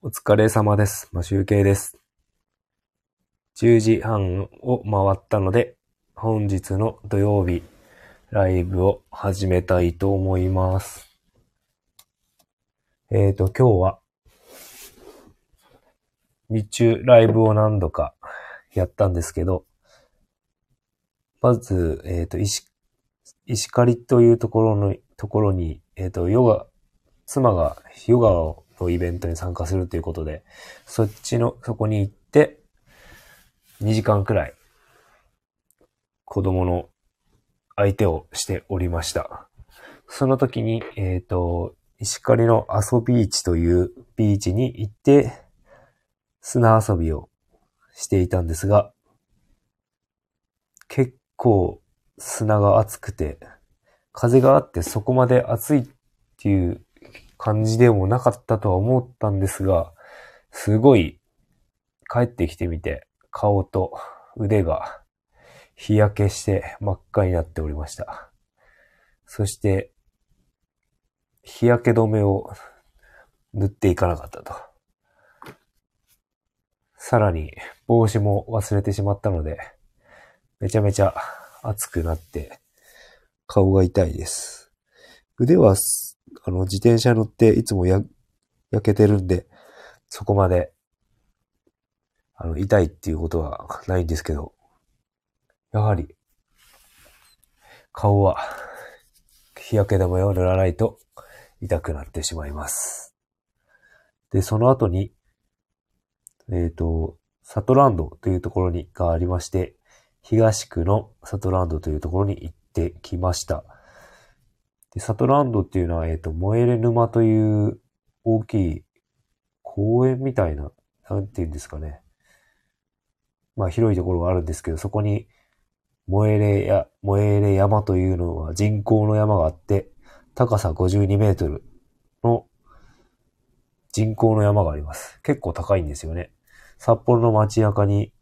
お疲れ様です。まあ、集計です。10時半を回ったので、本日の土曜日、ライブを始めたいと思います。えーと、今日は、日中ライブを何度かやったんですけど、まず、えーと、石、石狩というところの、ところに、えーと、ヨガ、妻がヨガをのイベントに参加するということで、そっちの、そこに行って、2時間くらい、子供の相手をしておりました。その時に、えっ、と、石狩の阿蘇ビーチというビーチに行って、砂遊びをしていたんですが、結構砂が熱くて、風があってそこまで暑いっていう感じでもなかったとは思ったんですが、すごい帰ってきてみて、顔と腕が日焼けして真っ赤になっておりました。そして、日焼け止めを塗っていかなかったと。さらに、帽子も忘れてしまったので、めちゃめちゃ熱くなって、顔が痛いです。腕は、あの、自転車乗っていつもや、焼けてるんで、そこまで、あの、痛いっていうことはないんですけど、やはり、顔は、日焼け止めを塗らないと痛くなってしまいます。で、その後に、えっ、と、サトランドというところに、がありまして、東区のサトランドというところに行ってきました。で、サトランドっていうのは、えっ、と、燃えれ沼という大きい公園みたいな、なんていうんですかね。まあ広いところがあるんですけど、そこに燃えれや、燃えれ山というのは人工の山があって、高さ52メートルの人工の山があります。結構高いんですよね。札幌の街中に、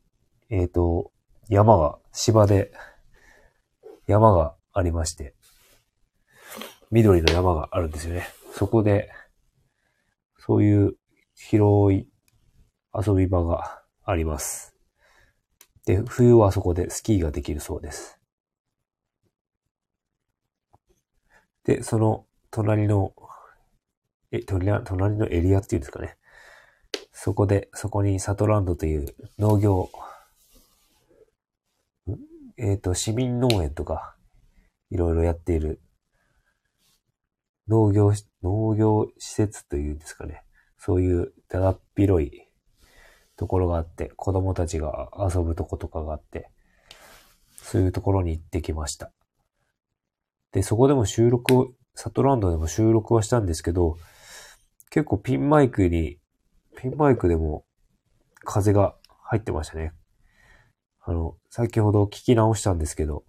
えっ、と、山が、芝で山がありまして、緑の山があるんですよね。そこで、そういう広い遊び場があります。で、冬はそこでスキーができるそうです。で、その隣の、え、隣の隣のエリアっていうんですかね。そこで、そこにサトランドという農業、えっ、と、市民農園とか、いろいろやっている農業、農業施設というんですかね。そういうだだっ広いところがあって、子供たちが遊ぶとことかがあって、そういうところに行ってきました。で、そこでも収録を、サトランドでも収録はしたんですけど、結構ピンマイクに、ピンマイクでも風が入ってましたね。あの、先ほど聞き直したんですけど、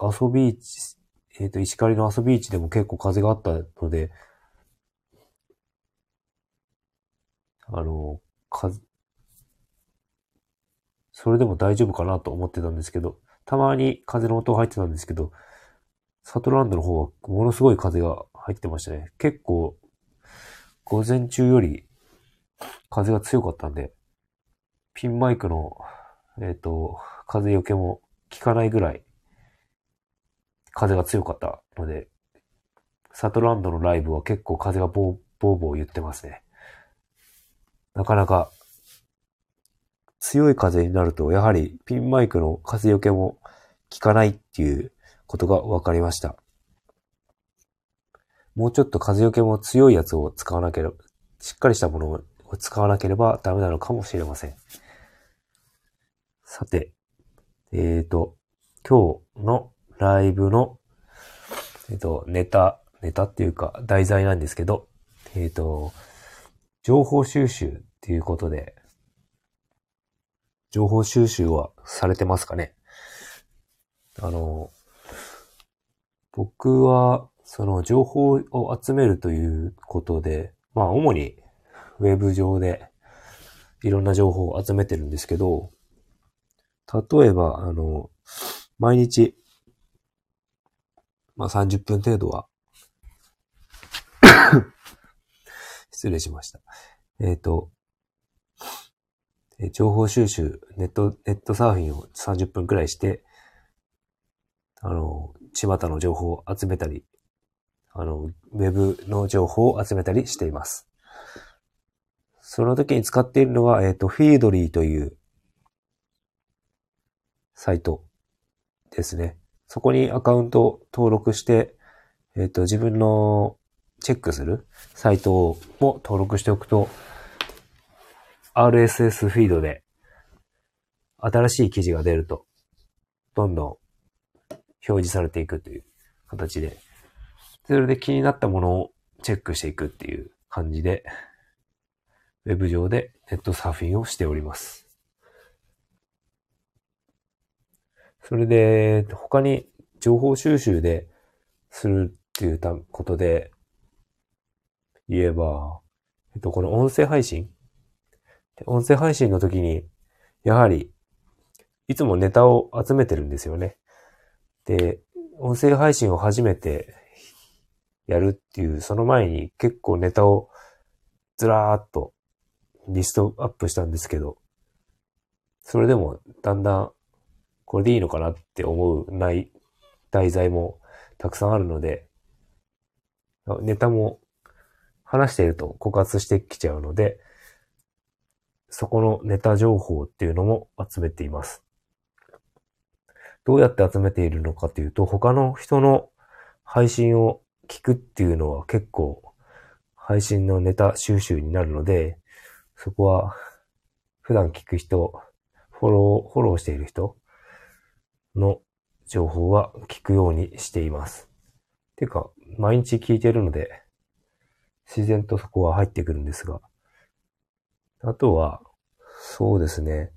アソビーチ、えっ、と、石狩のアソビーチでも結構風があったので、あの、風、それでも大丈夫かなと思ってたんですけど、たまに風の音が入ってたんですけど、サトランドの方はものすごい風が入ってましたね。結構、午前中より風が強かったんで、ピンマイクの、えっ、と、風よけも効かないぐらい風が強かったので、サトランドのライブは結構風がボーボーボー言ってますね。なかなか強い風になると、やはりピンマイクの風よけも効かないっていうことが分かりました。もうちょっと風よけも強いやつを使わなければ、しっかりしたものを使わなければダメなのかもしれません。さて、えーと、今日のライブの、えっ、と、ネタ、ネタっていうか題材なんですけど、えっ、と、情報収集っていうことで、情報収集はされてますかね？あの、僕は、その情報を集めるということで、まあ主にウェブ上でいろんな情報を集めてるんですけど、例えば、あの、毎日、まあ30分程度は、失礼しました。えっ、ー、と、情報収集、ネット、ネットサーフィンを30分くらいして、あの、巷の情報を集めたり、あの、ウェブの情報を集めたりしています。その時に使っているのが、えっ、ー、と、フィードリーというサイトですね。そこにアカウント登録して、えっ、と、自分のチェックするサイトも登録しておくと、RSS フィードで新しい記事が出ると、どんどん表示されていくという形で、それで気になったものをチェックしていくっていう感じで、ウェブ上でネットサーフィンをしております。それで、他に情報収集でするっていうたことで言えば、えっと、この音声配信？音声配信の時に、やはり、いつもネタを集めてるんですよね。で、音声配信を初めてやるっていう、その前に結構ネタをずらーっとリストアップしたんですけど、それでもだんだんこれでいいのかなって思うない題材もたくさんあるので、ネタも話していると枯渇してきちゃうので、そこのネタ情報っていうのも集めています。どうやって集めているのかというと、他の人の配信を聞くっていうのは結構配信のネタ収集になるので、そこは普段聞く人、フォロー、フォローしている人の情報は聞くようにしています。ていうか、毎日聞いてるので、自然とそこは入ってくるんですが、あとは、そうですね。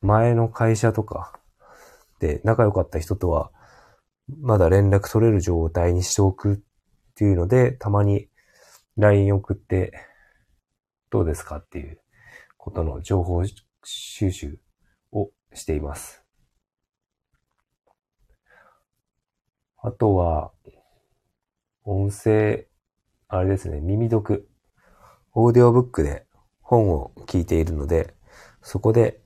前の会社とかで仲良かった人とは、まだ連絡取れる状態にしておくっていうので、たまに LINE 送って、どうですかっていうことの情報収集をしています。あとは、音声、あれですね、耳読。オーディオブックで本を聞いているので、そこで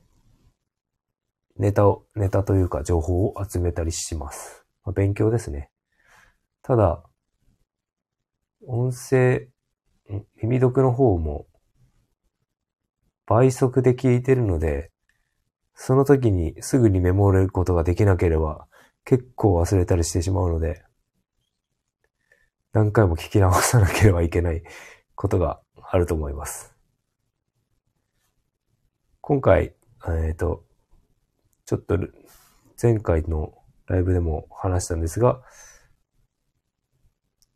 ネタを、ネタというか情報を集めたりします。まあ、勉強ですね。ただ、音声、耳読の方も倍速で聞いてるので、その時にすぐにメモることができなければ結構忘れたりしてしまうので、何回も聞き直さなければいけないことがあると思います。今回、えっ、ー、と、ちょっと前回のライブでも話したんですが、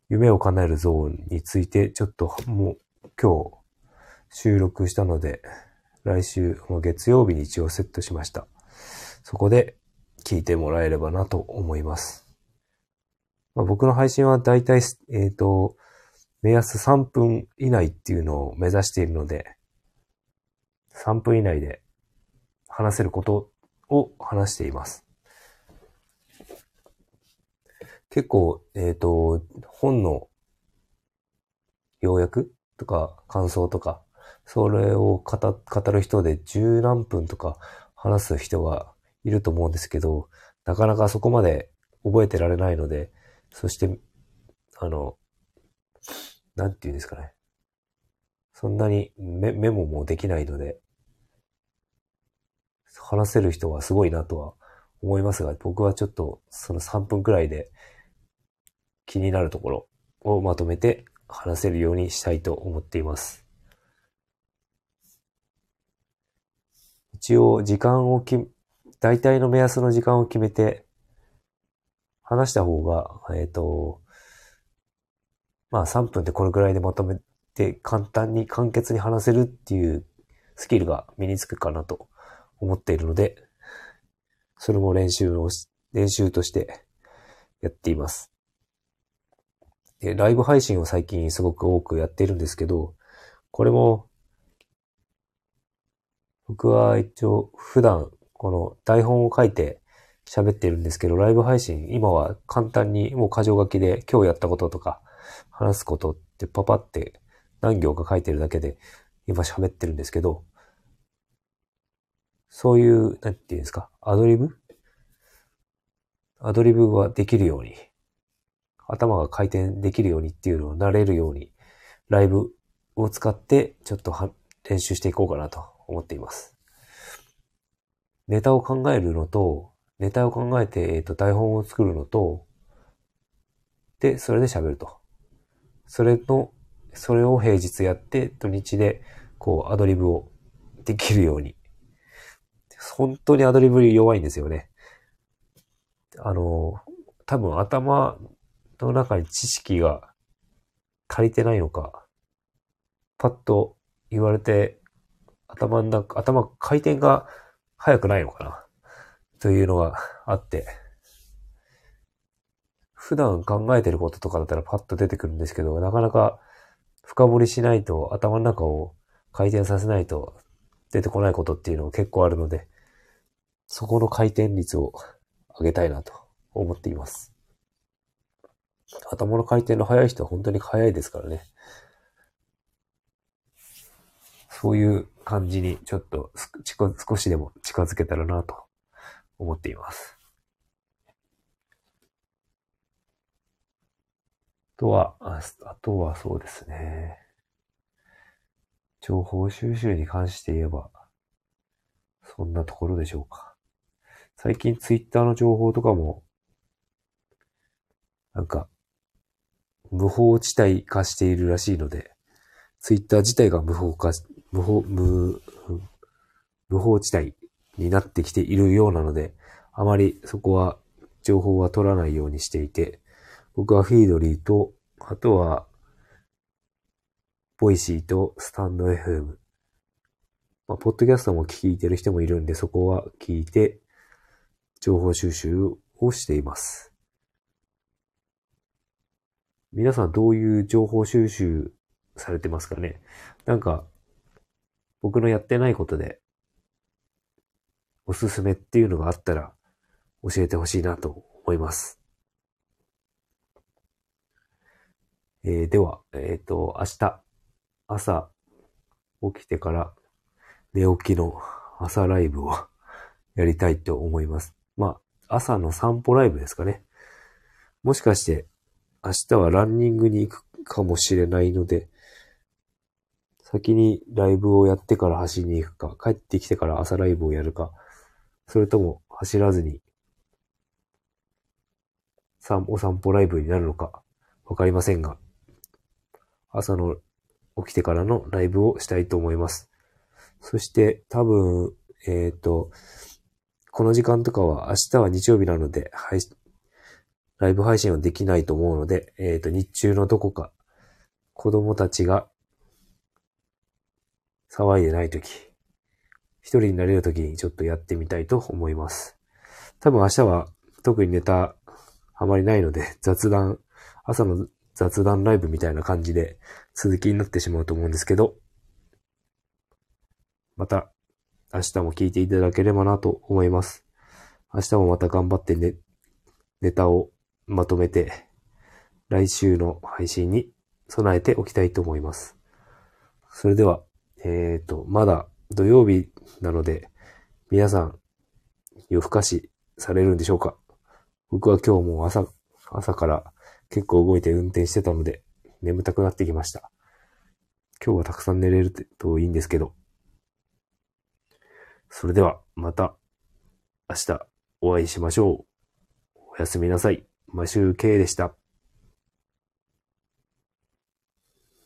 夢を叶えるゾーンについてちょっともう今日収録したので、来週の月曜日に一応セットしました。そこで聞いてもらえればなと思います。まあ、僕の配信はだいたい、えっ、ー、と、目安3分以内っていうのを目指しているので、3分以内で話せることを話しています。結構、えっ、ー、と、本の要約とか感想とか、それを語語る人で十何分とか話す人がいると思うんですけど、なかなかそこまで覚えてられないので、そして、あの、なんて言うんですかね。そんなにメメモもできないので、話せる人はすごいなとは思いますが、僕はちょっとその3分くらいで気になるところをまとめて話せるようにしたいと思っています。一応時間をき、大体の目安の時間を決めて話した方が、えっ、ー、と、まあ3分でこれくらいでまとめて簡単に簡潔に話せるっていうスキルが身につくかなと思っているので、それも練習を練習としてやっています。で、ライブ配信を最近すごく多くやっているんですけど、これも、僕は一応普段この台本を書いて喋ってるんですけど、ライブ配信、今は簡単にもう箇条書きで今日やったこととか話すことってパパって何行か書いてるだけで今喋ってるんですけど、そういう、なんていうんですか、アドリブ？アドリブができるように、頭が回転できるようにっていうのを慣れるように、ライブを使ってちょっと練習していこうかなと思っています。ネタを考えるのと、ネタを考えて、えっ、ー、と、台本を作るのと、で、それで喋ると。それの、それを平日やって、土日で、こう、アドリブをできるように。本当にアドリブ弱いんですよね。あの、多分頭の中に知識が足りてないのか、パッと言われて、頭の中、頭回転が速くないのかな？というのがあって、普段考えてることとかだったらパッと出てくるんですけど、なかなか深掘りしないと頭の中を回転させないと出てこないことっていうのが結構あるので、そこの回転率を上げたいなと思っています。頭の回転の速い人は本当に速いですからね。そういう感じにちょっと少しでも近づけたらなと思っています。あとは、あとはそうですね。情報収集に関して言えば、そんなところでしょうか。最近ツイッターの情報とかも、なんか、無法地帯化しているらしいので、ツイッター自体が無法化、無法、無、無法地帯になってきているようなので、あまりそこは情報は取らないようにしていて、僕は Feedly と、あとは、 Voicy とスタンド FM。まあ、ポッドキャストも聞いてる人もいるんで、そこは聞いて、情報収集をしています。皆さんどういう情報収集されてますかね？なんか、僕のやってないことで、おすすめっていうのがあったら、教えてほしいなと思います。えー、では、えっ、ー、と、明日、朝、起きてから寝起きの朝ライブを やりたいと思います。まあ、朝の散歩ライブですかね。もしかして、明日はランニングに行くかもしれないので、先にライブをやってから走りに行くか、帰ってきてから朝ライブをやるか、それとも走らずに、お散歩ライブになるのか、わかりませんが、朝の起きてからのライブをしたいと思います。そして多分、えっ、ー、と、この時間とかは明日は日曜日なので、配ライブ配信はできないと思うので、えっ、ー、と、日中のどこか、子供たちが騒いでないとき、一人になれるときにちょっとやってみたいと思います。多分明日は特にネタあまりないので、雑談、朝の雑談ライブみたいな感じで続きになってしまうと思うんですけど、また明日も聞いていただければなと思います。明日もまた頑張ってね、ネタをまとめて、来週の配信に備えておきたいと思います。それでは、えっ、ー、と、まだ土曜日なので、皆さん夜更かしされるんでしょうか？僕は今日も朝、朝から結構動いて運転してたので、眠たくなってきました。今日はたくさん寝れるといいんですけど、それでは、また、明日お会いしましょう。おやすみなさい。マシューケイでした。